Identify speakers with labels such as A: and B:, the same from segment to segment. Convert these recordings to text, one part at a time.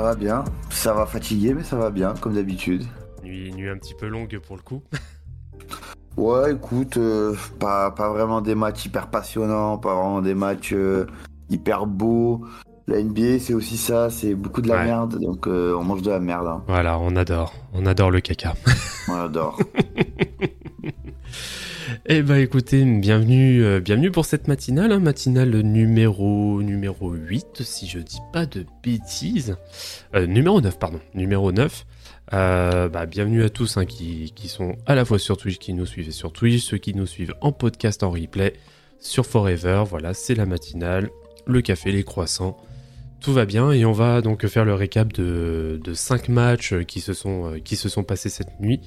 A: Ça va
B: bien, ça va fatigué, mais ça va bien, comme d'habitude.
A: nuit, nuit un petit peu longue pour le coup.
B: Ouais, écoute, euh, pas, pas vraiment des matchs hyper passionnants, pas vraiment des matchs euh, hyper beaux. La NBA, c'est aussi ça, c'est beaucoup de la
A: Ouais.
B: merde, donc euh, on mange de la merde. hein.
A: Voilà, on adore, on adore le caca.
B: On adore.
A: Eh ben écoutez, bienvenue, euh, bienvenue pour cette matinale, hein, matinale numéro numéro 8, si je dis pas de bêtises. Euh, numéro 9, pardon, numéro 9. Euh, bah, bienvenue à tous hein, qui, sont à la fois sur Twitch, qui nous suivent sur Twitch, ceux qui nous suivent en podcast, en replay, sur Forever. Voilà, c'est la matinale, le café, les croissants. Tout va bien et on va donc faire le récap de, de 5 matchs qui se sont, passés cette nuit.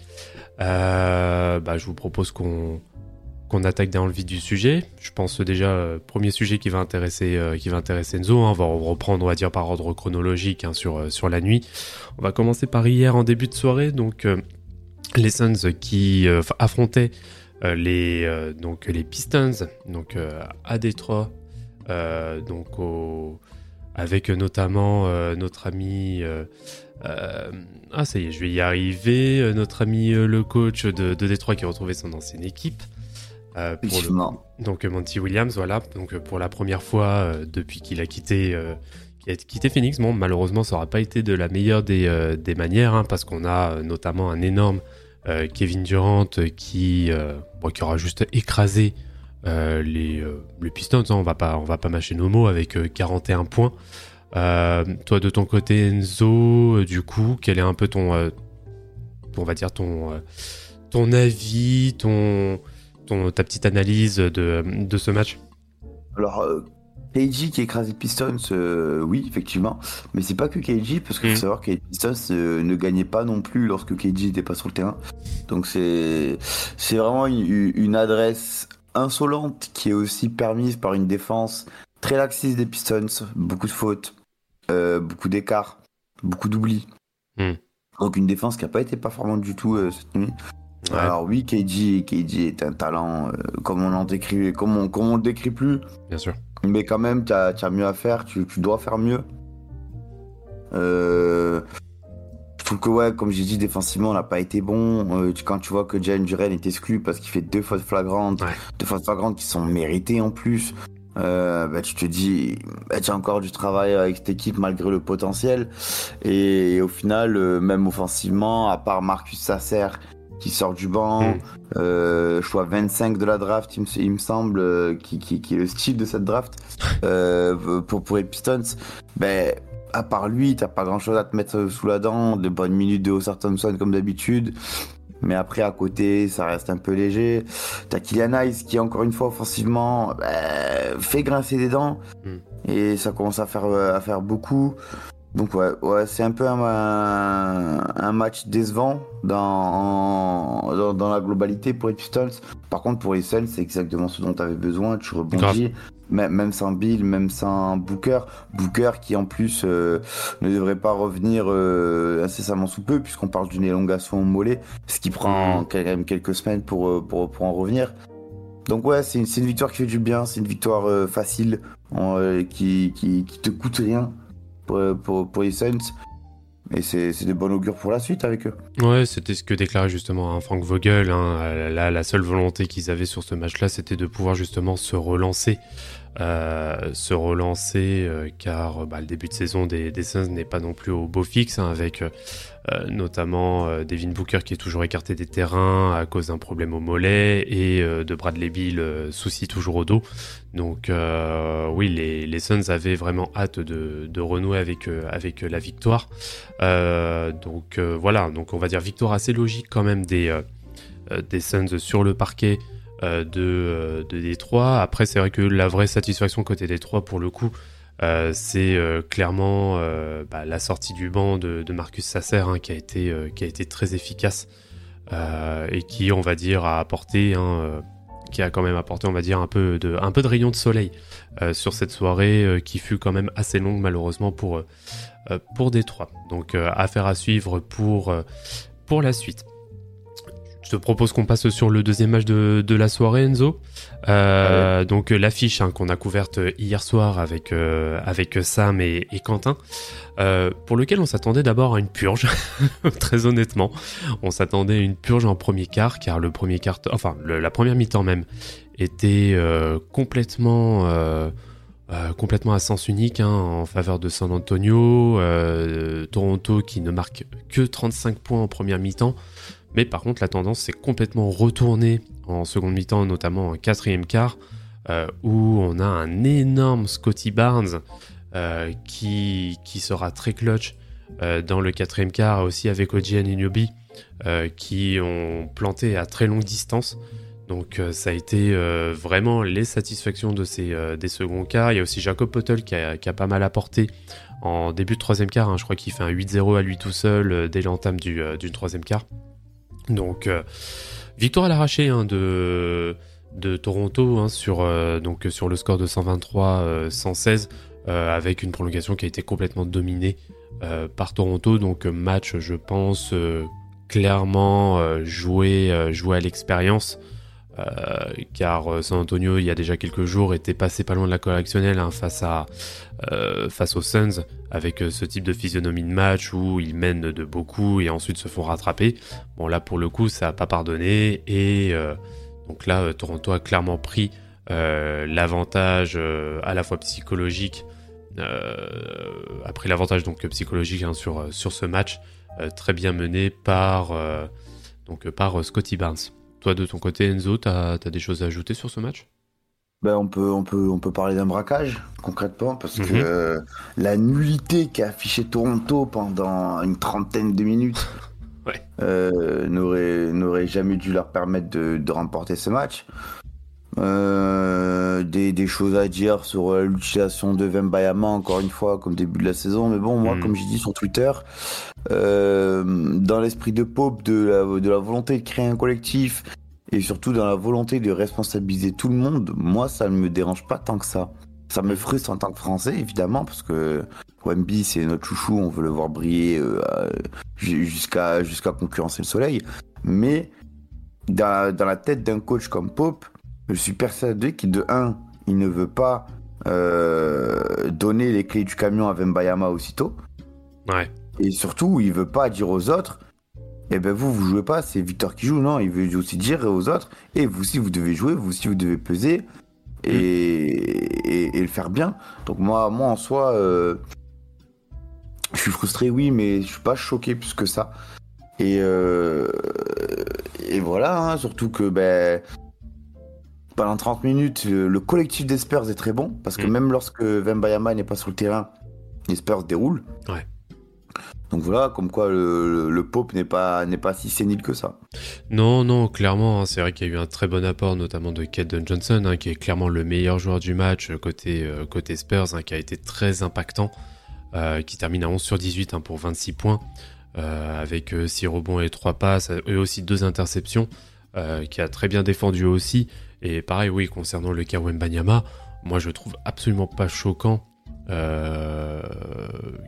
A: Bah, je vous propose qu'on qu'on attaque dans le vif du sujet. Je pense déjà euh, premier sujet qui va intéresser euh, qui va intéresser Enzo. hein. On va reprendre on dire par ordre chronologique hein, sur euh, sur la nuit. On va commencer par hier en début de soirée. Donc les Suns qui affrontaient les donc les Pistons donc à Détroit donc avec notamment notre ami ah ça y est je vais y arriver notre ami le coach de, de Détroit qui a retrouvé son ancienne équipe euh, pour le
B: Effectivement.
A: donc euh, Monty Williams, voilà, donc euh, pour la première fois euh, depuis qu'il a quitté, euh, qu'il a quitté Phoenix, bon malheureusement ça n'aura pas été de la meilleure des, des manières, hein, parce qu'on a notamment un énorme Kevin Durant qui, bon, qui aura juste écrasé les, les Pistons, hein, on va pas, on va pas mâcher nos mots avec euh, 41 points. Toi de ton côté Enzo, du coup, quel est un peu ton, on va dire ton, ton avis, ton ton, ta petite analyse de, de ce match?
B: Alors, euh, KG qui écrase les Pistons, euh, oui, effectivement. Mais c'est pas que KG, parce qu'il faut savoir que les Pistons euh, ne gagnaient pas non plus lorsque KG n'était pas sur le terrain. Donc c'est c'est vraiment une, une adresse insolente qui est aussi permise par une défense très laxiste des Pistons. Beaucoup de fautes, euh, beaucoup d'écarts, beaucoup d'oublis.
A: Mhm.
B: Donc une défense qui n'a pas été performante du tout cette nuit.
A: Ouais.
B: Alors oui, KG, KG est un talent, euh, comme on en décrit, comme on, comme on le décrit plus.
A: Bien sûr.
B: Mais quand même, tu as, mieux à faire, tu, tu dois faire mieux. Euh, je trouve que, ouais, comme j'ai dit, défensivement, on n'a pas été bon. Euh, tu- quand tu vois que Jalen Duren est exclu parce qu'il fait deux fautes flagrantes,
A: Ouais.
B: deux fautes flagrantes qui sont méritées en plus, euh, bah, tu te dis, bah, tu as encore du travail avec cette équipe malgré le potentiel. Et, au final, euh, même offensivement, à part Marcus Sasser qui sort du banc,
A: Mm.
B: euh, choix 25 de la draft, il me, il me semble, euh, qui, qui, qui est le style de cette draft euh, pour, pour les Pistons, ben, à part lui, t'as pas grand chose à te mettre sous la dent, de bonnes minutes de Oscar Thompson comme d'habitude. Mais après, à côté, ça reste un peu léger. T'as Kylian Hayes qui, encore une fois, offensivement, ben, fait grincer des dents.
A: Mm.
B: Et ça commence à faire, à faire beaucoup. Donc ouais, ouais c'est un peu un, match décevant dans, dans, dans la globalité pour les Pistons. Par contre, pour les Suns, c'est exactement ce dont tu avais besoin. Tu rebondis, même, sans Bill, même sans Booker. Booker qui en plus euh, ne devrait pas revenir euh, incessamment sous peu, puisqu'on parle d'une élongation au mollet, ce qui prend
A: Mhm.
B: quand même quelques semaines pour, euh, pour, pour en revenir. Donc ouais, c'est une, une victoire qui fait du bien, c'est une victoire euh, facile, en, qui, qui, qui te coûte rien pour, les Suns. Et c'est de bon augure pour la suite avec eux.
A: Ouais, c'était ce que déclarait justement hein, Frank Vogel. Hein, Euh, la seule volonté qu'ils avaient sur ce match-là, c'était de pouvoir justement se relancer. Euh, se relancer, euh, car bah, le début de saison des, Suns n'est pas non plus au beau fixe, hein, avec euh, euh, notamment euh, Devin Booker qui est toujours écarté des terrains à cause d'un problème au mollet, et euh, de Bradley Bill, euh, souci toujours au dos. Donc euh, oui, les, les Suns avaient vraiment hâte de, de renouer avec, euh, avec la victoire. Euh, donc euh, voilà, donc on va dire victoire assez logique quand même des, euh, euh, des Suns sur le parquet euh, de, euh, de Détroit. Après, c'est vrai que la vraie satisfaction côté Détroit, pour le coup, c'est clairement bah, la sortie du banc de, Marcus Sasser hein, qui, a été, très efficace et qui, on va dire, a apporté, quand même apporté, un peu de, rayon de soleil sur cette soirée qui fut quand même assez longue malheureusement pour, pour Détroit. Donc affaire à suivre pour la suite. Te propose qu'on passe sur le deuxième match de, la soirée, Enzo. Euh, donc euh, l'affiche hein, qu'on a couverte hier soir avec, euh, avec Sam et, Quentin, pour lequel on s'attendait d'abord à une purge, très honnêtement. On s'attendait à une purge en premier quart, car le premier quart, enfin la première mi-temps même, était complètement... complètement à sens unique hein, en faveur de San Antonio, Toronto qui ne marque que 35 points en première mi-temps, mais par contre, la tendance s'est complètement retournée en seconde mi-temps, notamment en quatrième quart, euh, où on a un énorme Scotty Barnes euh, qui, qui sera très clutch euh, dans le quatrième quart, aussi avec Oji Anunoby, qui ont planté à très longue distance. Donc ça a été vraiment les satisfactions de ces, des seconds quarts. Il y a aussi Jacob Pottel qui a, qui a pas mal apporté en début de troisième quart. Hein. Je crois qu'il fait un 8-0 à lui tout seul dès l'entame du, du troisième quart. Donc, euh, victoire à l'arraché hein, de, Toronto hein, sur, euh, donc, sur le score de 123-116 euh, avec une prolongation qui a été complètement dominée par Toronto. Donc, match, je pense, clairement joué, à l'expérience. Car San Antonio, il y a déjà quelques jours, était passé pas loin de la correctionnelle hein, face, à, euh, face aux Suns, avec ce type de physionomie de match où ils mènent de beaucoup et ensuite se font rattraper. Bon, là, pour le coup, ça n'a pas pardonné, et donc là, Toronto a clairement pris l'avantage à la fois psychologique, a pris l'avantage donc psychologique hein, sur, sur ce match, très bien mené par, donc, par Scotty Barnes. Toi, de ton côté, Enzo, tu as, des choses à ajouter sur ce match?
B: Ben, on, peut, on, peut, on peut parler d'un braquage, concrètement, parce que mhm. euh, la nullité qu'a affiché Toronto pendant une trentaine de minutes euh, n'aurait jamais dû leur permettre de, de remporter ce match. Euh, des, choses à dire sur l'utilisation de Vembayama, encore une fois, comme début de la saison. Mais bon, moi, mhm. comme j'ai dit sur Twitter, euh, dans l'esprit de Pope, de la, de la volonté de créer un collectif et surtout dans la volonté de responsabiliser tout le monde, moi, ça ne me dérange pas tant que ça. Ça me frustre en tant que Français, évidemment, parce que Wemby, c'est notre chouchou, on veut le voir briller euh, jusqu'à jusqu'à concurrencer le soleil. Mais dans, dans la tête d'un coach comme Pope, je suis persuadé qu'il, de un, il ne veut pas euh, donner les clés du camion à Vembayama aussitôt.
A: Ouais.
B: Et surtout, il veut pas dire aux autres, eh ben vous, vous jouez pas, c'est Victor qui joue. Non, il veut aussi dire aux autres, et vous aussi, vous devez jouer, vous aussi, vous devez peser et, et, le faire bien. Donc moi, moi en soi, euh, je suis frustré, oui, mais je suis pas choqué plus que ça. Et, euh, et voilà, hein, surtout que ben, pendant 30 minutes, le, collectif des Spurs est très bon, parce que mm. même lorsque Vembayama n'est pas sur le terrain, les Spurs déroulent.
A: Ouais.
B: Donc voilà, comme quoi le, Pope n'est pas, si sénile que ça.
A: Non, non, clairement, hein, c'est vrai qu'il y a eu un très bon apport, notamment de Caden Johnson, hein, qui est clairement le meilleur joueur du match côté, euh, côté Spurs, hein, qui a été très impactant, euh, qui termine à 11 sur 18 pour 26 points, euh, avec 6 rebonds et 3 passes, et aussi 2 interceptions, qui a très bien défendu aussi. Et pareil, oui, concernant le cas Wembanyama, moi je trouve absolument pas choquant euh,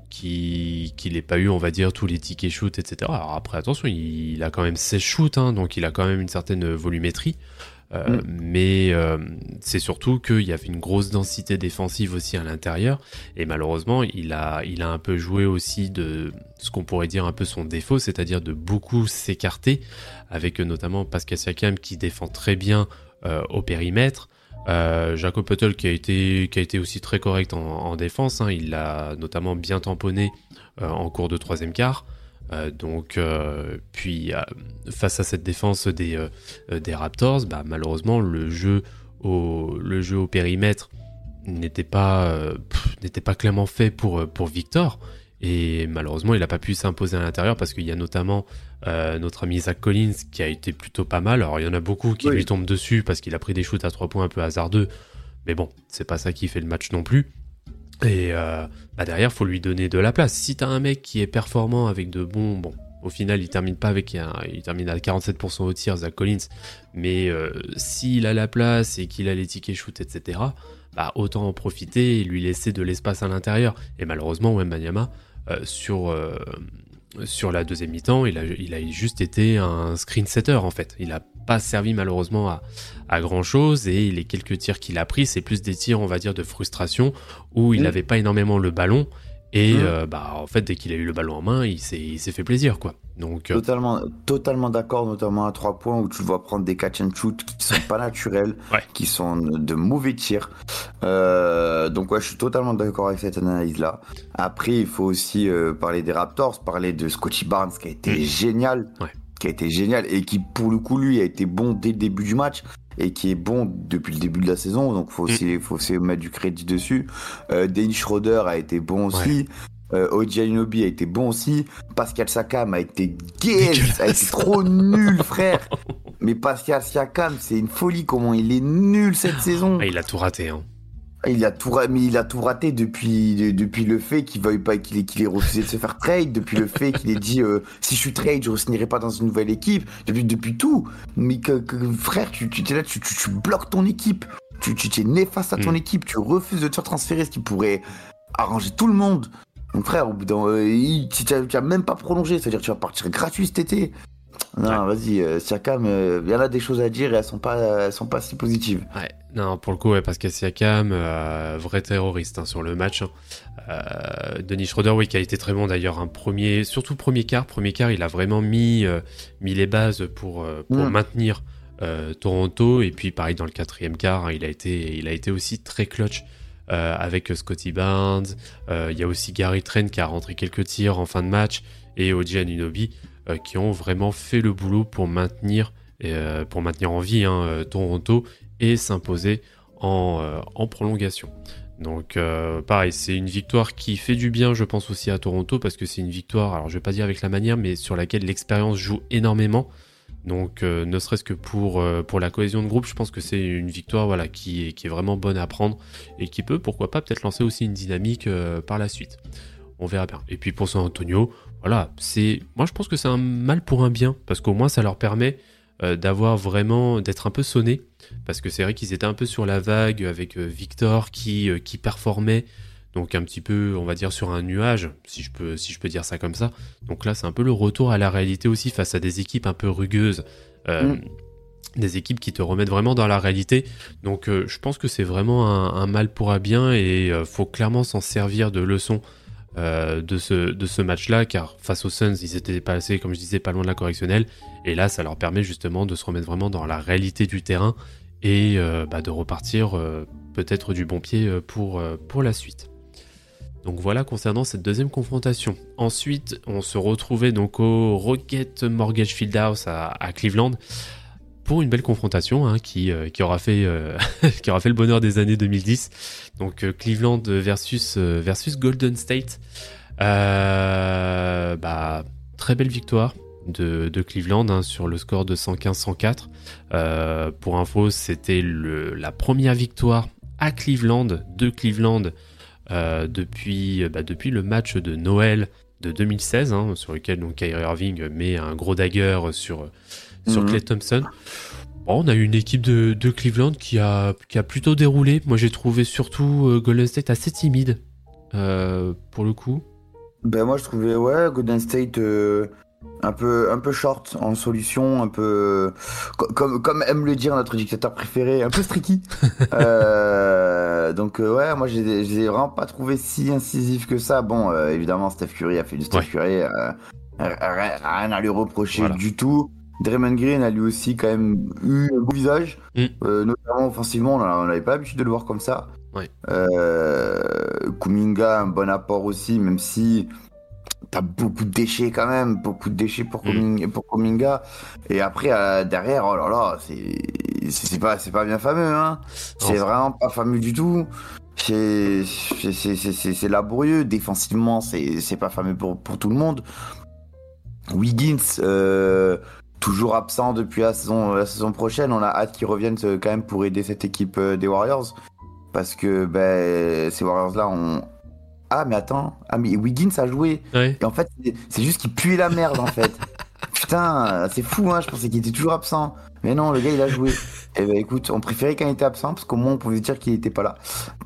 A: qu'il n'ait pas eu, on va dire, tous les tickets shoot, etc. Alors après, attention, il, a quand même 16 shoots, hein, donc il a quand même une certaine volumétrie. Euh, mm. Mais euh, c'est surtout qu'il y avait une grosse densité défensive aussi à l'intérieur. Et malheureusement, il a, il a un peu joué aussi de ce qu'on pourrait dire un peu son défaut, c'est-à-dire de beaucoup s'écarter, avec notamment Pascal Siakam qui défend très bien euh, au périmètre. Euh, Jacob Puttel qui a été qui a été aussi très correct en, défense, hein. il l'a notamment bien tamponné euh, en cours de troisième quart. donc puis face à cette défense des, des Raptors, bah, malheureusement le jeu au le jeu au périmètre n'était pas n'était pas clairement fait pour pour Victor. Et malheureusement, il n'a pas pu s'imposer à l'intérieur parce qu'il y a notamment euh, notre ami Zach Collins qui a été plutôt pas mal. Alors il y en a beaucoup qui lui tombent dessus parce qu'il a pris des shoots à 3 points un peu hasardeux. Mais bon, c'est pas ça qui fait le match non plus. Et euh, bah derrière, faut lui donner de la place. Si t'as un mec qui est performant avec de bons, bon, au final, il termine pas avec un, il termine à 47% au tir, Zach Collins. Mais euh, s'il a la place et qu'il a les tickets shoot, etc., bah autant en profiter et lui laisser de l'espace à l'intérieur. Et malheureusement, Wembanyama, euh, sur euh, sur la deuxième mi-temps, il a, il a juste été un screen setter en fait. Il a pas servi malheureusement à, à grand chose et les quelques tirs qu'il a pris, c'est plus des tirs, on va dire, de frustration où il
B: Mm.
A: n'avait pas énormément le ballon et
B: Mm.
A: euh, bah en fait dès qu'il a eu le ballon en main, il s'est fait plaisir quoi. Donc euh,
B: Totalement, totalement d'accord, notamment à trois points où tu le vois prendre des catch and shoot qui sont pas naturels,
A: Ouais.
B: qui sont de mauvais tirs. Euh, donc ouais, je suis totalement d'accord avec cette analyse-là. Après, il faut aussi parler des Raptors, parler de Scotty Barnes qui a été
A: Mm.
B: génial,
A: Ouais.
B: qui a été génial et qui pour le coup lui a été bon dès le début du match et qui est bon depuis le début de la saison. Donc faut
A: Mm.
B: aussi, faut aussi mettre du crédit dessus. Euh, Dennis Schroeder a été bon aussi. Euh, OG Anunoby a été bon aussi. Pascal Siakam a été gay, a été trop nul, frère. Mais Pascal Siakam, c'est une folie comment il est nul cette saison.
A: ah, il a tout raté. Hein.
B: Il a tout, mais il a tout raté depuis, de- depuis le fait qu'il veuille pas, qu'il ait, refusé de se faire trade, depuis le fait qu'il ait dit euh, si je suis trade, je ne signerai pas dans une nouvelle équipe, depuis, depuis tout. Mais que, que- frère, tu, tu es là, tu, tu, tu bloques ton équipe, tu, tu, es néfaste à ton
A: Mm.
B: équipe, tu refuses de te faire transférer, ce qui pourrait arranger tout le monde. Donc frère, au bout d'un, euh, tu n'as même pas prolongé, c'est-à-dire que tu vas partir gratuit cet été. Non, vas-y, euh, Siakam, euh, il y en a des choses à dire et elles sont pas, elles sont pas si positives.
A: Ouais, non, pour le coup, ouais, parce que Siakam, euh, vrai terroriste hein, sur le match. hein. Euh, Denis Schroeder, oui, qui a été très bon d'ailleurs. Un premier, surtout premier quart, premier quart, il a vraiment mis, euh, mis les bases pour, euh, pour maintenir euh, Toronto. Et puis, pareil, dans le quatrième quart, hein, il, a été, il a été aussi très clutch euh, avec Scotty Barnes. Euh, Il y a aussi Gary Trent qui a rentré quelques tirs en fin de match et OG Anunoby euh, qui ont vraiment fait le boulot pour maintenir, euh, pour maintenir en vie hein, euh, Toronto et s'imposer en, prolongation. Donc pareil, c'est une victoire qui fait du bien, je pense aussi à Toronto, parce que c'est une victoire, alors je vais pas dire avec la manière, mais sur laquelle l'expérience joue énormément. Donc ne serait-ce que pour, pour la cohésion de groupe, je pense que c'est une victoire voilà, qui, est, vraiment bonne à prendre et qui peut, pourquoi pas, peut-être lancer aussi une dynamique par la suite. On verra bien. Et puis pour San Antonio, voilà, c'est, moi je pense que c'est un mal pour un bien, parce qu'au moins ça leur permet euh, d'avoir vraiment, d'être un peu sonné, parce que c'est vrai qu'ils étaient un peu sur la vague avec euh, Victor qui, euh, qui performait, donc un petit peu, on va dire, sur un nuage, si je peux, si je peux dire ça comme ça. Donc là, c'est un peu le retour à la réalité aussi face à des équipes un peu rugueuses.
B: Mm.
A: Des équipes qui te remettent vraiment dans la réalité. Donc je pense que c'est vraiment un, un mal pour un bien et faut clairement s'en servir de leçon euh, de ce, de ce match-là, car face aux Suns, ils étaient passés, comme je disais, pas loin de la correctionnelle. Et là, ça leur permet justement de se remettre vraiment dans la réalité du terrain et euh, bah, de repartir euh, peut-être du bon pied pour, pour la suite. Donc voilà concernant cette deuxième confrontation. Ensuite, on se retrouvait donc au Rocket Mortgage Fieldhouse à Cleveland pour une belle confrontation hein, qui, euh, qui, aura fait, euh, qui aura fait le bonheur des années 2010. Donc euh, Cleveland versus, Golden State. Bah, très belle victoire de, Cleveland hein, sur le score de 115-104. Euh, pour info, c'était la première victoire à Cleveland de Cleveland depuis, bah, depuis le match de Noël de 2016, hein, sur lequel donc Kyrie Irving met un gros dagger sur, sur
B: Mhm.
A: Klay Thompson. Bon, on a eu une équipe de, de Cleveland qui a, qui a plutôt déroulé. Moi, j'ai trouvé surtout euh, Golden State assez timide euh, pour le coup.
B: Ben moi je trouvais ouais Golden State euh, un peu un peu short en solution, un peu co- comme comme aime le dire notre dictateur préféré, un peu streaky. Euh, donc ouais moi je les vraiment pas trouvé si incisif que ça. Bon euh, évidemment Steph Curry a fait du Steph
A: Ouais.
B: Curry, euh, rien rien à lui reprocher
A: Voilà.
B: du tout. Draymond Green a lui aussi quand même eu un beau visage,
A: Mm.
B: Euh, notamment offensivement, on n'avait pas l'habitude de le voir comme ça. Euh, Kuminga, un bon apport aussi, même si t'as beaucoup de déchets quand même, beaucoup de déchets pour,
A: Mm.
B: Kuminga, pour Kuminga. Et après, euh, derrière, oh là là, c'est pas, c'est pas bien fameux, hein. C'est vraiment pas fameux du tout. C'est c'est- c'est- c'est- c'est- c'est laborieux. Défensivement, c'est c'est pas fameux pour, pour tout le monde. Wiggins, euh, toujours absent depuis la saison, la saison prochaine. On a hâte qu'il revienne euh, quand même pour aider cette équipe euh, des Warriors. parce que ben, ces Warriors-là ont. Ah, mais attends, ah, mais Wiggins a joué.
A: Ouais.
B: Et en fait, c'est- juste qu'il puait la merde en fait. Putain, c'est fou, hein, je pensais qu'il était toujours absent. Mais non, le gars il a joué. Et ben écoute, on préférait quand il était absent parce qu'au moins on pouvait dire qu'il était pas là.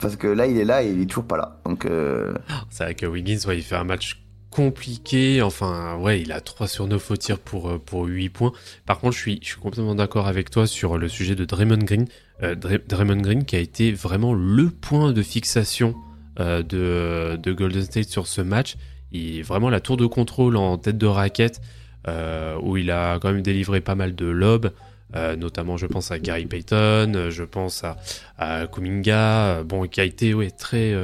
B: Parce que là il est là et il est toujours pas là. Donc euh,
A: C'est vrai que Wiggins, ouais, il fait un match compliqué. Enfin, ouais, il a 3 sur 9 au tir pour, euh, pour 8 points. Par contre, je suis, je suis complètement d'accord avec toi sur le sujet de Draymond Green. Euh, Dray- Draymond Green qui a été vraiment le point de fixation euh, de, de Golden State sur ce match. Il est vraiment la tour de contrôle en tête de raquette où il a quand même délivré pas mal de lobes. notamment, je pense à Gary Payton, je pense à, à Kuminga, bon, qui a été ouais, très,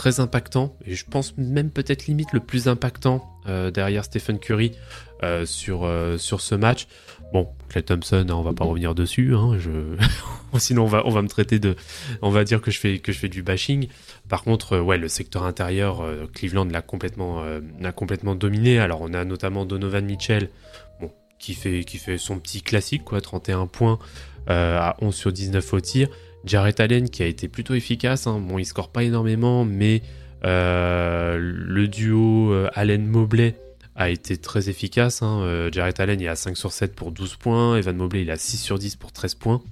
A: très impactant, et je pense même peut-être limite le plus impactant euh, derrière Stephen Curry euh, sur, euh, sur ce match. Bon, Clay Thompson, hein, on va pas revenir dessus, hein, je... sinon on va, on va me traiter de... On va dire que je fais, que je fais du bashing. Par contre, ouais, le secteur intérieur, Cleveland l'a complètement, dominé. Alors on a notamment Donovan Mitchell, qui, fait, qui fait son petit classique, quoi, 31 points à 11 sur 19 au tir. Jarrett Allen qui a été plutôt efficace. hein. Bon, il score pas énormément, mais euh, le duo euh, Allen-Mobley a été très efficace. Hein. Euh, Jarrett Allen il à 5 sur 7 pour 12 points. Evan Mobley il à 6 sur 10 pour 13 points.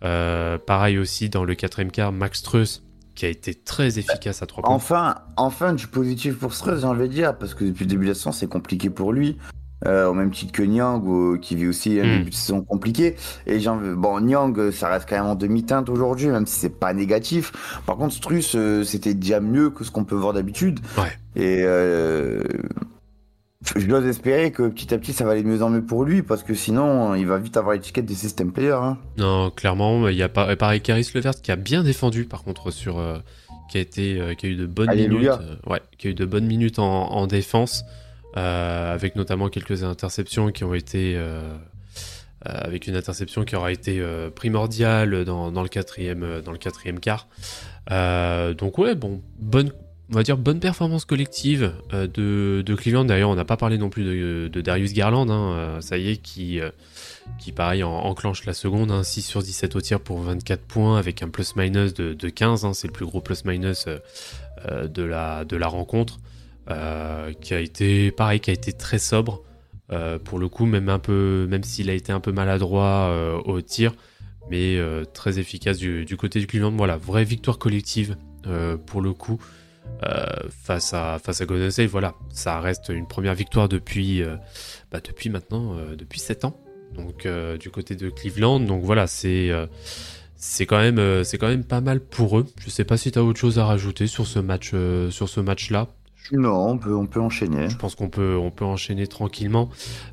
A: Pareil aussi dans le quatrième quart, Max Truss qui a été très efficace à 3 points.
B: enfin, enfin du positif pour Struz, j'ai envie de dire, parce que depuis le début de la saison c'est compliqué pour lui. Euh, au même titre que Nyang, ou- qui vit aussi un
A: Mm.
B: début de saison compliqué. Et bon, Nyang, euh, ça reste quand même en demi-teinte aujourd'hui, même si c'est pas négatif. Par contre, Strus, euh, c'était déjà mieux que ce qu'on peut voir d'habitude.
A: Ouais.
B: Et euh, je dois espérer que petit à petit, ça va aller de mieux en mieux pour lui, parce que sinon, il va vite avoir l'étiquette des system player. Hein.
A: Non, clairement, il y a pas, pareil Caris Levert qui a bien défendu par contre sur qui a été qui a eu de bonnes
B: Alléluia.
A: minutes, ouais, qui a eu de bonnes minutes en, en défense avec notamment quelques interceptions qui ont été euh, euh, avec une interception qui aura été euh, primordiale dans, le quatrième euh, dans le quatrième quart. Euh, donc ouais, bon, bonne on va dire bonne performance collective euh, de, de Cleveland. D'ailleurs, on n'a pas parlé non plus de, Darius Garland. hein, euh, ça y est, qui, euh, qui pareil en- enclenche la seconde. hein, 6 sur 17 au tir pour 24 points avec un plus-minus de, de 15. hein, c'est le plus gros plus-minus euh, euh, de, la, de la rencontre. Euh, qui a été pareil, qui a été très sobre. euh, pour le coup, même un peu, même s'il a été un peu maladroit euh, au tir, mais très efficace du, côté du Cleveland. Voilà, vraie victoire collective pour le coup face à face à Golden State. Voilà, ça reste une première victoire depuis bah, depuis maintenant depuis 7 ans. Donc du côté de Cleveland. Donc voilà, c'est c'est quand même c'est quand même pas mal pour eux. Je sais pas si tu as autre chose à rajouter sur ce match sur ce match là.
B: Non, on peut, on peut enchaîner.
A: Je pense qu'on peut, enchaîner tranquillement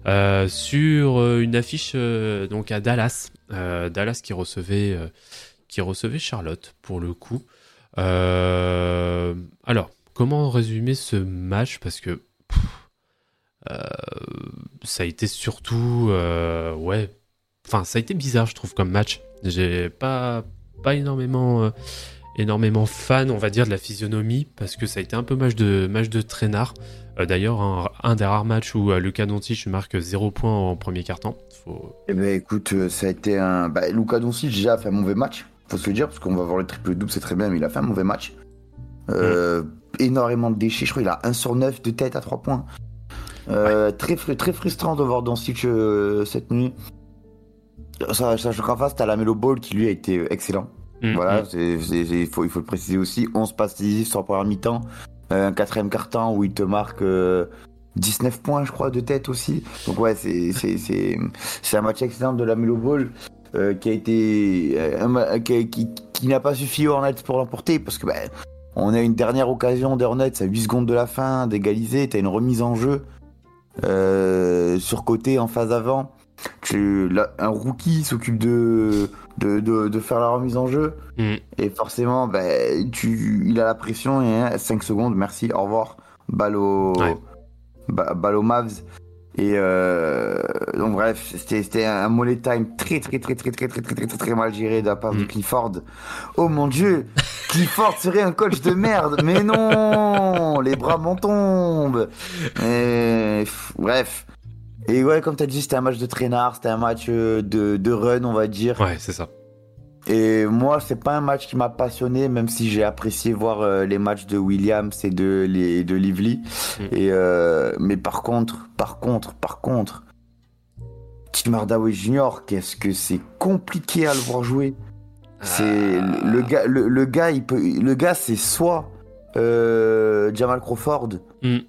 A: Euh, sur euh, une affiche euh, donc à Dallas, Dallas qui recevait, qui recevait Charlotte pour le coup. Alors, comment résumer ce match? Parce que ça a été surtout, ouais, enfin ça a été bizarre je trouve comme match. J'ai pas, pas énormément. Énormément fan, on va dire, de la physionomie, parce que ça a été un peu match de, match de traînard. Euh, D'ailleurs, un, un des rares matchs où euh, Luka Doncic marque 0 points en premier quart-temps. Faut...
B: Eh ben écoute, euh, ça a été un. Bah, Luka Doncic déjà a fait un mauvais match, faut se le dire, parce qu'on va voir le triple double, c'est très bien, mais il a fait un mauvais match. Euh, Énormément de déchets, je crois qu'il a 1 sur 9 de tête à 3 points. Très, très frustrant de voir Doncic cette nuit. Ça- Sachant qu'en face, t'as la Melo Ball qui lui a été excellent.
A: Mm,
B: Voilà,
A: mm.
B: c'est- c'est- c'est- il, faut, il faut le préciser aussi. 11 passes décisives sur la première mi-temps. Euh, un quatrième quart-temps où il te marque euh, 19 points, je crois, de tête aussi. Donc ouais, c'est un match excellent de la Melo Ball euh, qui a été euh, qui, qui- qui n'a pas suffi aux Hornets pour l'emporter parce que ben, on a une dernière occasion des Hornets à 8 secondes de la fin d'égaliser. T'as une remise en jeu euh, sur côté en phase avant. Tu, là, un rookie s'occupe de, de, de, de faire la remise en jeu.
A: Mm.
B: Et forcément, ben, tu, il a la pression et 5 secondes, merci, au revoir. Balle au,
A: Ouais.
B: ba- balle au Mavs. Et euh, donc bref, c'était c'était un money time très très très très très très très très très, très mal géré de la part de
A: Mm.
B: Clifford. Oh mon dieu, Clifford serait un coach de merde, mais non, les bras m'en tombent. Et, bref. Et ouais, comme t'as dit, c'était un match de traînard, c'était un match euh, de, de run, on va dire.
A: Ouais, c'est ça.
B: Et moi, c'est pas un match qui m'a passionné, même si j'ai apprécié voir euh, les matchs de Williams et de, les, de Lively.
A: Mm.
B: Et, euh, mais par contre, par contre, par contre, Tim Hardaway Jr., qu'est-ce que c'est compliqué à le voir jouer. C'est
A: Ah.
B: le gars, le, le gars, il peut, le gars, c'est soit euh, Jamal Crawford,
A: Hmm.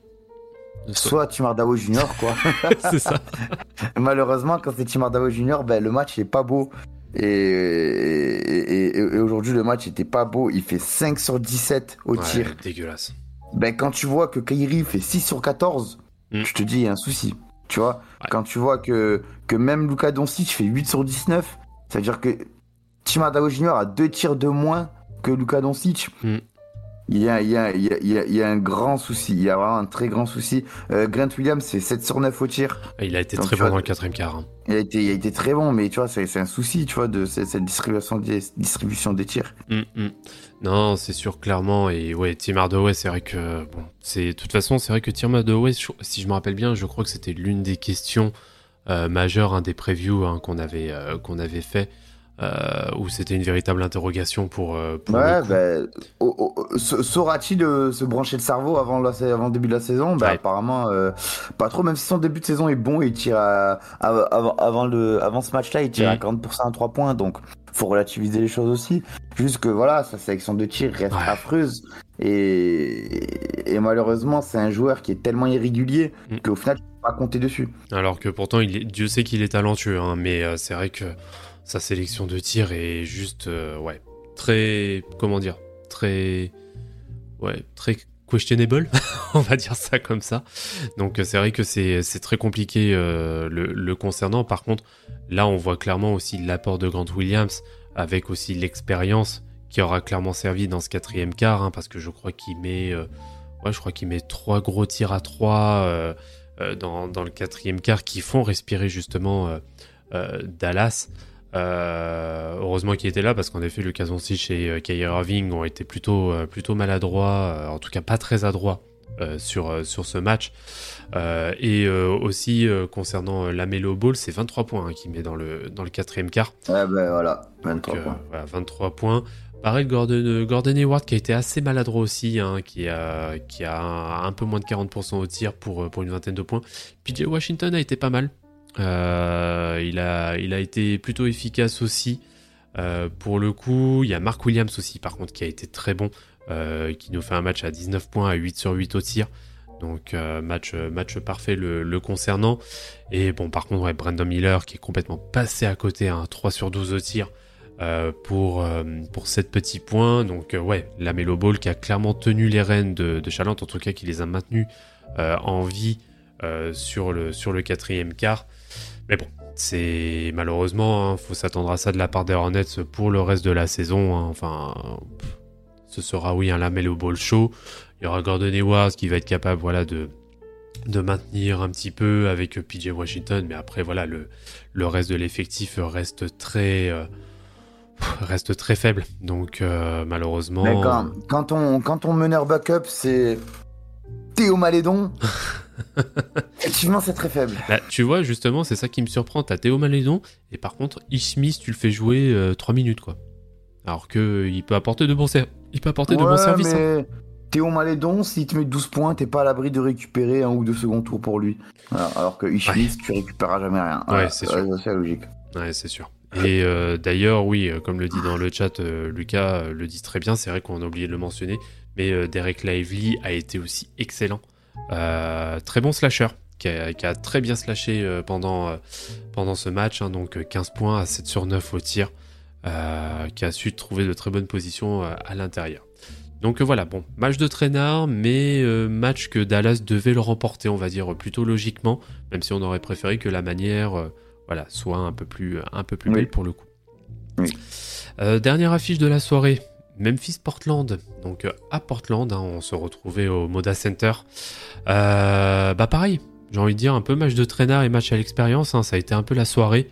B: Soit Tim Hardaway Jr. quoi.
A: c'est ça.
B: Malheureusement, quand c'est Tim Hardaway Jr., ben, le match est pas beau. Et, et, et- et aujourd'hui, le match était pas beau. Il fait 5 sur 17 au
A: Ouais,
B: tir.
A: dégueulasse.
B: Ben, quand tu vois que Kyrie fait 6 sur 14,
A: Mm.
B: je te dis, il y a un souci. Tu vois?
A: Ouais.
B: Quand tu vois que, que même Luka Doncic fait 8 sur 19, ça veut dire que Tim Hardaway Jr. a deux tirs de moins que Luka Doncic.
A: Mm.
B: Il y, a, il, y a, il, y a, il y a- il y a un grand souci. Il y a vraiment un très grand souci. Euh, Grant Williams fait 7 sur 9 au tir.
A: Il a été
B: Donc,
A: très bon
B: vois,
A: dans le quatrième quart. hein.
B: Il a été, il a été très bon, mais tu vois, c'est c'est un souci, tu vois, de cette, distribution, des, distribution des tirs.
A: Mm, mm. Non, c'est sûr, clairement. Et ouais, Tim Hardaway, c'est vrai que. Bon, c'est de toute façon, c'est vrai que Tim Hardaway, si je me rappelle bien, je crois que c'était l'une des questions euh, majeures, un des previews hein, qu'on avait, euh, qu'on avait fait, euh, où c'était une véritable interrogation pour. euh, pour
B: Ouais, oh, oh, sa- saura-t-il euh, se brancher le cerveau avant, la, sa- avant le début de la saison?
A: Ouais.
B: apparemment, euh, pas trop, même si son début de saison est bon, il tire à- avant, avant, le, avant ce match-là, il tire
A: Mm.
B: à 40% à 3 points, donc faut relativiser les choses aussi. Juste que voilà, sa sélection de tir reste
A: Ouais.
B: affreuse. Et, et malheureusement, c'est un joueur qui est tellement irrégulier
A: Mm.
B: qu'au final, tu peux pas compter dessus.
A: Alors que pourtant, il est- Dieu sait qu'il est talentueux, hein, mais c'est vrai que sa sélection de tir est juste, euh, ouais, très, comment dire, très, ouais, très questionable, on va dire ça comme ça. Donc euh, c'est vrai que c'est très compliqué euh, le, concernant. Par contre, là, on voit clairement aussi l'apport de Grant Williams, avec aussi l'expérience qui aura clairement servi dans ce quatrième quart, hein, parce que je crois qu'il met, ouais, je crois qu'il met trois gros tirs à trois. dans, le quatrième quart qui font respirer justement Dallas. Euh, heureusement qu'il était là parce qu'en effet, Lucas Doncic et Kyrie Irving ont été plutôt, euh, plutôt maladroits, euh, en tout cas pas très adroits euh, sur, sur ce match. Euh, et euh, aussi concernant euh, Lamelo Ball, c'est 23 points hein, qu'il met dans le, dans le quatrième quart.
B: Ouais, ben voilà, 23
A: Donc, euh,
B: points.
A: voilà, 23 points. Pareil, Gordon, Gordon Hayward qui a été assez maladroit aussi, hein, qui, a, qui a un, un peu moins de 40% au tir pour, pour une vingtaine de points. PJ Washington a été pas mal. Euh, il, a, il a été plutôt efficace aussi. Euh, pour le coup, il y a Mark Williams aussi, par contre, qui a été très bon, euh, qui nous fait un match à 19 points, à 8 sur 8 au tir. Donc match, match parfait le, concernant. Et bon, par contre, ouais, Brandon Miller qui est complètement passé à côté, hein, 3 sur 12 au tir pour, pour 7 petits points. Donc, ouais, la Melo Ball qui a clairement tenu les rênes de, de Chalante, en tout cas qui les a maintenus en vie sur, le, sur le quatrième quart. Mais bon, c'est malheureusement, il faut s'attendre à ça de la part des Hornets pour le reste de la saison. hein. Enfin, ce sera, oui, un Lamelo Ball show. Il y aura Gordon Hayward qui va être capable voilà, de, maintenir un petit peu avec PJ Washington. Mais après, voilà, le, reste de l'effectif reste très. euh, reste très faible. Donc, euh, malheureusement.
B: Mais quand, quand, ton, quand ton meneur backup, c'est Théo Malédon, effectivement, c'est très faible.
A: Bah, tu vois, justement, c'est ça qui me surprend. T'as Théo Malédon, et par contre, Ishmis, tu le fais jouer 3 minutes, quoi. Alors que il peut apporter de bons, ser- il peut apporter de bons services. hein.
B: mais Théo Malédon, s'il te met 12 points, t'es pas à l'abri de récupérer un ou deux secondes tours pour lui. Alors que Ishmis, tu récupéreras jamais rien.
A: Ouais, c'est sûr.
B: C'est logique.
A: Ouais, c'est sûr. Et euh, d'ailleurs, oui, euh, comme le dit dans le chat, euh, Lucas euh, le dit très bien, c'est vrai qu'on a oublié de le mentionner, mais euh, Derek Lively a été aussi excellent. Euh, très bon slasher, qui a, qui a très bien slashé euh, pendant, pendant ce match, hein, donc euh, 15 points à 7 sur 9 au tir, qui a su trouver de très bonnes positions à l'intérieur. Donc voilà, bon, match de traînard, mais euh, match que Dallas devait le remporter, on va dire, plutôt logiquement, même si on aurait préféré que la manière euh, voilà, soit un peu plus, un peu plus
B: Oui.
A: belle pour le coup.
B: Oui.
A: Euh, dernière affiche de la soirée, Memphis-Portland. Donc euh, à Portland, hein, on se retrouvait au Moda Center. Euh, bah pareil, j'ai envie de dire un peu match de traînard et match à l'expérience. hein, ça a été un peu la soirée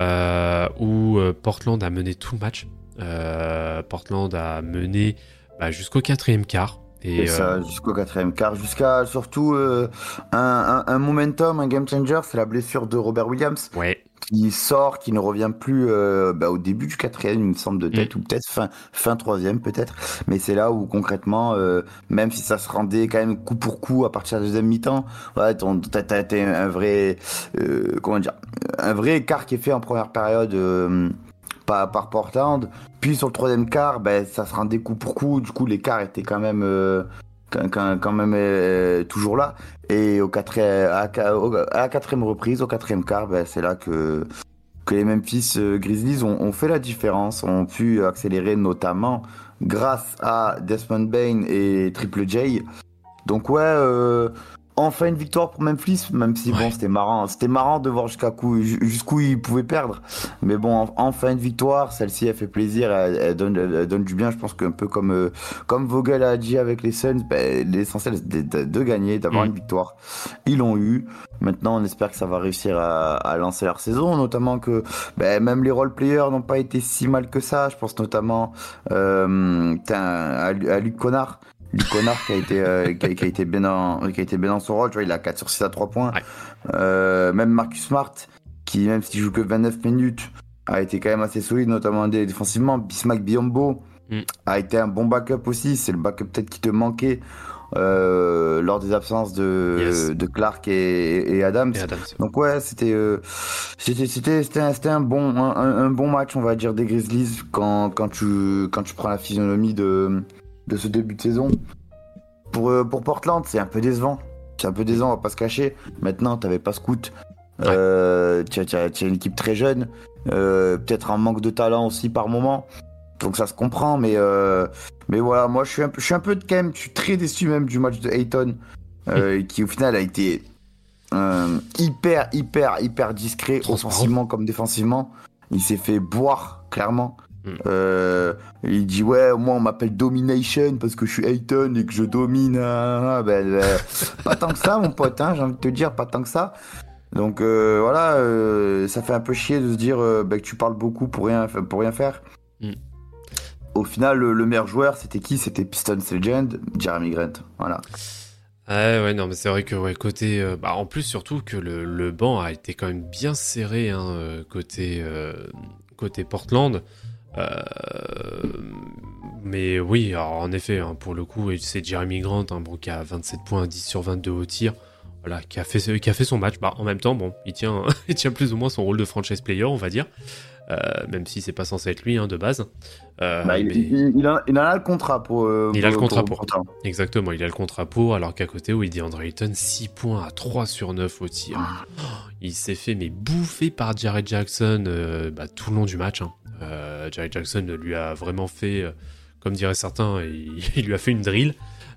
A: euh, où Portland a mené tout le match. Euh, Portland a mené bah, jusqu'au quatrième quart. Et,
B: ça, jusqu'au quatrième quart, jusqu'à surtout un, un- un momentum, un game changer, c'est la blessure de Robert Williams,
A: ouais,
B: qui sort, qui ne revient plus bah, au début du quatrième, il me semble de tête, mm. ou peut-être fin fin troisième peut-être. Mais c'est là où concrètement, même si ça se rendait quand même coup pour coup à partir de la deuxième mi-temps, ouais, t'as un vrai comment dire, un vrai écart qui est fait en première période par, par Portland. Puis sur le troisième quart, ben, ça se rendait coup pour coup. Du coup, l'écart était quand même, euh, quand, même euh, toujours là. Et au quatrième, à, la quatrième reprise, au quatrième quart, ben, c'est là que, que les Memphis euh, Grizzlies ont, ont, fait la différence, ont pu accélérer notamment grâce à Desmond Bain et Triple J. Donc ouais, enfin une victoire pour Memphis, même si bon c'était marrant, c'était marrant de voir jusqu'où jusqu'où ils pouvaient perdre. Mais bon, enfin une victoire, celle-ci elle fait plaisir, elle, donne, elle donne du bien. Je pense qu'un peu comme euh, comme Vogel a dit avec les Suns, ben, l'essentiel c'est de, gagner, d'avoir mm. une victoire. Ils l'ont eu. Maintenant, on espère que ça va réussir à, à lancer leur saison, notamment que ben, même les role players n'ont pas été si mal que ça. Je pense notamment euh, à, à Luc Connard du connard qui a été euh, qui, a, été bien dans qui a été bien dans son rôle tu vois il a 4 sur 6 à 3 points. Euh, même Marcus Smart qui même s'il joue que 29 minutes a été quand même assez solide notamment défensivement. Bismack Biombo mm. a été un bon backup aussi. C'est le backup peut-être qui te manquait euh, lors des absences de, de Clark et, et, Adams. Donc ouais, c'était euh, c'était c'était un, un bon un, un, bon match on va dire des Grizzlies quand quand tu quand tu prends la physionomie de de ce début de saison. Pour, euh, pour Portland, c'est un peu décevant. C'est un peu décevant, on va pas se cacher. Maintenant, t'avais pas Scoot. Euh, tu as, une équipe très jeune. Euh, peut-être un manque de talent aussi par moment. Donc ça se comprend, mais, mais voilà, moi je suis un peu, je suis un peu quand même, je suis très déçu même du match de Hayton, qui au final a été hyper, hyper, hyper discret, offensivement comme défensivement. Il s'est fait boire, clairement. Hmm. Euh, il dit ouais moi on m'appelle Domination parce que je suis Hayton et que je domine ben, ben, pas tant que ça mon pote hein, j'ai envie de te dire pas tant que ça donc euh, voilà euh, ça fait un peu chier de se dire ben, que tu parles beaucoup pour rien pour rien faire hmm. au final le, meilleur joueur c'était qui? C'était Pistons Legend Jeremy Grant voilà
A: Ouais, ouais, non, mais c'est vrai que ouais, côté, bah, en plus surtout que le, le, banc a été quand même bien serré hein, côté côté Portland. Euh, mais oui, en effet, hein, pour le coup, c'est Jeremy Grant hein, qui a 27 points, 10 sur 22 au tir, voilà, qui a fait, qui a fait son match. Bah, en même temps, bon, il tient, il tient plus ou moins son rôle de franchise player, on va dire. Euh, même si c'est pas censé être lui hein, de base.
B: Euh, bah, il, il, a, il, a, le contrat pour.
A: il a le contrat pour. Exactement, il a le contrat pour, alors qu'à côté, où il dit André Ayton, 6 points à 3 sur 9 au tir. Ah. il s'est fait mais bouffer par Jared Jackson bah, tout le long du match. Hein. Euh, Jerry Jackson lui a vraiment fait, euh, comme diraient certains, il, lui a fait une drill.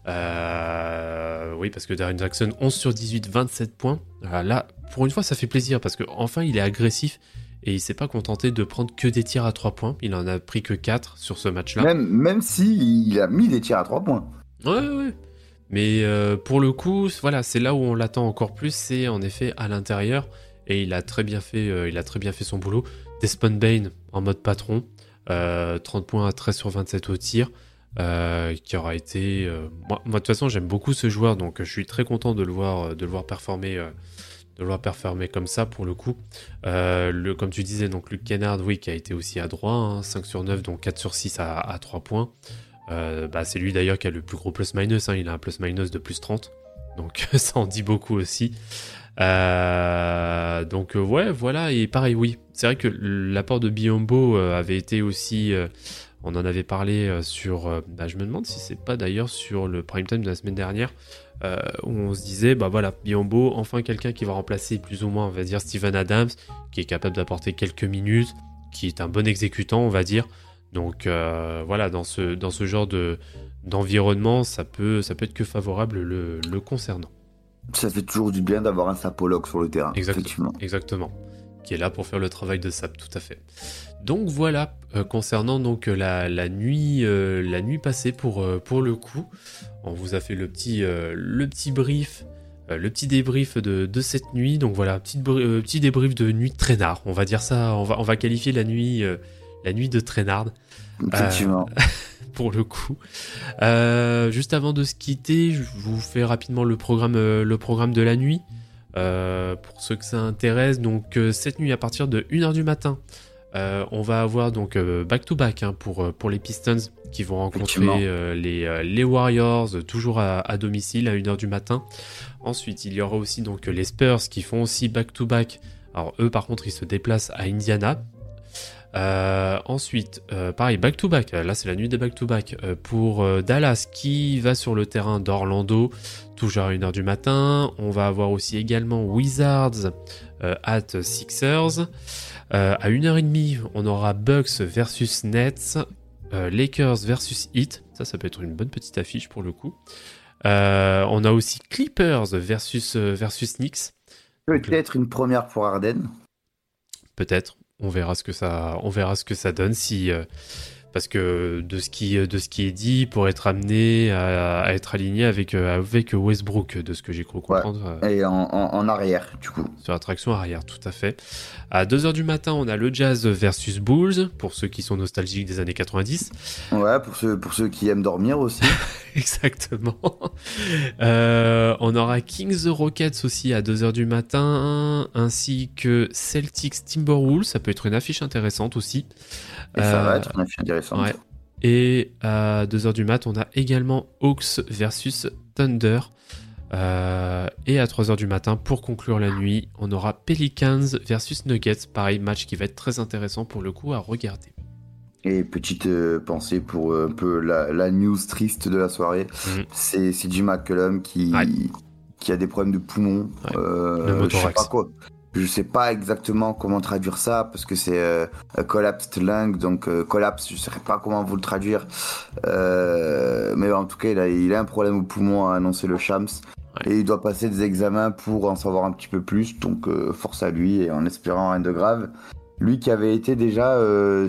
A: Euh, oui, parce que Darren Jackson, 11 sur 18, 27 points. là, pour une fois, ça fait plaisir parce qu'enfin, il est agressif et il s'est pas contenté de prendre que des tirs à 3 points. Il en a pris que 4 sur ce match-là.
B: Même, même si il a mis des tirs à 3 points.
A: Ouais, ouais. Mais pour le coup, voilà, c'est là où on l'attend encore plus, c'est en effet à l'intérieur. Et il a très bien fait, il a très bien fait son boulot. Desmond Bain en mode patron, 30 euh, points à 13 sur 27 au tir. Euh, qui aura été. Euh, moi, de toute façon, j'aime beaucoup ce joueur, donc je suis très content de le voir, performer, de le voir performer comme ça pour le coup. comme tu disais, donc Luke Kennard, oui, qui a été aussi à droit, 5 hein, sur 9, donc 4 sur 6 à, 3 points. Bah, c'est lui d'ailleurs qui a le plus gros plus-minus, hein, il a un plus-minus de plus 30, donc ça en dit beaucoup aussi. Euh, donc euh, ouais, voilà, et pareil, oui, c'est vrai que l'apport de Biombo euh, avait été aussi, on en avait parlé sur, bah, je me demande si c'est pas d'ailleurs sur le prime time de la semaine dernière, où on se disait, bah voilà, Biombo, enfin quelqu'un qui va remplacer plus ou moins, on va dire, Steven Adams, qui est capable d'apporter quelques minutes, qui est un bon exécutant, on va dire. Donc voilà, dans ce, dans ce genre de d'environnement, ça peut, ça peut être que favorable le, le concernant.
B: Ça fait toujours du bien d'avoir un sapologue sur le terrain.
A: Exactement. Exactement. Qui est là pour faire le travail de sap, tout à fait. Donc voilà, euh, concernant donc la, la nuit, euh, la nuit passée pour, euh, pour le coup, on vous a fait le petit, le petit brief, le petit débrief de, de, cette nuit. Donc voilà, petit, petit débrief de nuit de traînard. On va dire ça, on va, on va qualifier la nuit, la nuit de traînard.
B: Effectivement.
A: pour le coup. Euh, juste avant de se quitter, je vous fais rapidement le programme, euh, le programme de la nuit. pour ceux que ça intéresse, donc cette nuit à partir de 1h du matin, on va avoir donc back-to-back hein, pour, pour les Pistons qui vont rencontrer les, les, Warriors toujours à, à, domicile à 1h du matin. Ensuite, il y aura aussi donc les Spurs qui font aussi back-to-back. Alors eux par contre ils se déplacent à Indiana euh, ensuite, euh, pareil, back-to-back. Là, c'est la nuit des back-to-back. Euh, pour Dallas, qui va sur le terrain d'Orlando, toujours à 1h du matin. On va avoir aussi également Wizards at Sixers. à 1h30, on aura Bucks versus Nets. Lakers versus Heat. Ça, ça peut être une bonne petite affiche pour le coup. on a aussi Clippers versus, versus Knicks.
B: Peut-être une première pour Arden.
A: Peut-être on verra ce que ça, on verra ce que ça donne si, euh, parce que de ce qui, de ce qui est dit, pour être amené à, être aligné avec, euh, avec Westbrook, de ce que j'ai cru comprendre.
B: Euh, et en, arrière, du coup.
A: Sur la traction arrière, tout à fait. À 2h du matin, on a le Jazz versus Bulls, pour ceux qui sont nostalgiques des années 90.
B: Ouais, pour ceux, pour ceux qui aiment dormir aussi.
A: Exactement. on aura Kings Rockets aussi à 2h du matin, ainsi que Celtics Timberwolves, ça peut être une affiche intéressante aussi.
B: Et ça va être une affiche intéressante.
A: Et à 2h du mat, on a également Hawks versus Thunder. Euh, et à 3h du matin, pour conclure la nuit, on aura Pelicans versus Nuggets. Pareil, match qui va être très intéressant pour le coup à regarder.
B: Et petite euh, pensée pour euh, un peu la, news triste de la soirée, mhm. c'est CJ McCollum qui, qui a des problèmes de poumons.
A: je sais pas quoi.
B: Je sais pas exactement comment traduire ça parce que c'est euh, collapsed lung, donc euh, collapse, je ne sais pas comment vous le traduire. Euh, mais en tout cas, il a, il a un problème au poumon, a annoncé le Shams. Et il doit passer des examens pour en savoir un petit peu plus. Donc force à lui et en espérant rien de grave. Lui qui avait été déjà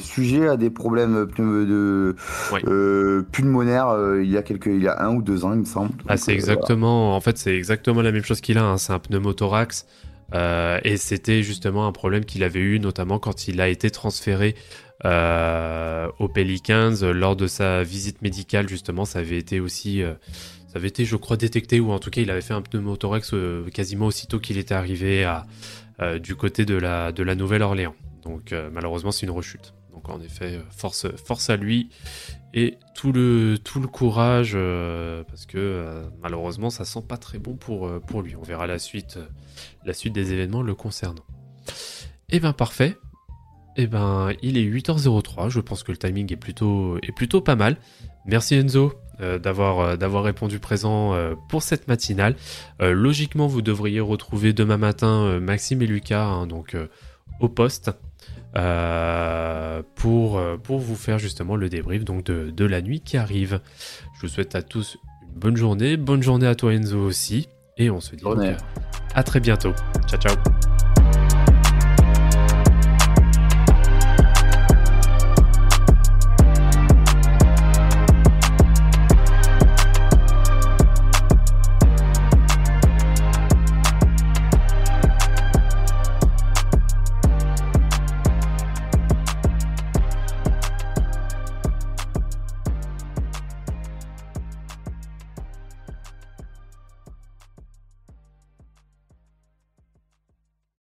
B: sujet à des problèmes de, pulmonaires il y a quelques, il y a un ou deux ans, il me semble.
A: ah, c'est exactement, en fait, c'est exactement la même chose qu'il a. Hein. C'est un pneumothorax. Euh, et c'était justement un problème qu'il avait eu, notamment quand il a été transféré euh, au Pelicans lors de sa visite médicale. Justement, ça avait été aussi, euh, ça avait été, je crois, détecté ou en tout cas, il avait fait un pneumothorax quasiment aussitôt qu'il était arrivé du côté de la Nouvelle-Orléans. Donc malheureusement, c'est une rechute. Donc en effet, force force à lui et tout le, courage parce que malheureusement ça sent pas très bon pour, lui. On verra la suite la suite des événements le concernant. Eh ben parfait. Eh ben il est 8h03, je pense que le timing est plutôt, est plutôt pas mal. Merci Enzo euh, d'avoir, euh, d'avoir répondu présent euh, pour cette matinale. logiquement vous devriez retrouver demain matin Maxime et Lucas hein, donc, au poste. Pour, pour vous faire justement le débrief donc de, de la nuit qui arrive. Je vous souhaite à tous une bonne journée, bonne journée à toi Enzo aussi, et on se dit à très bientôt. Ciao, ciao.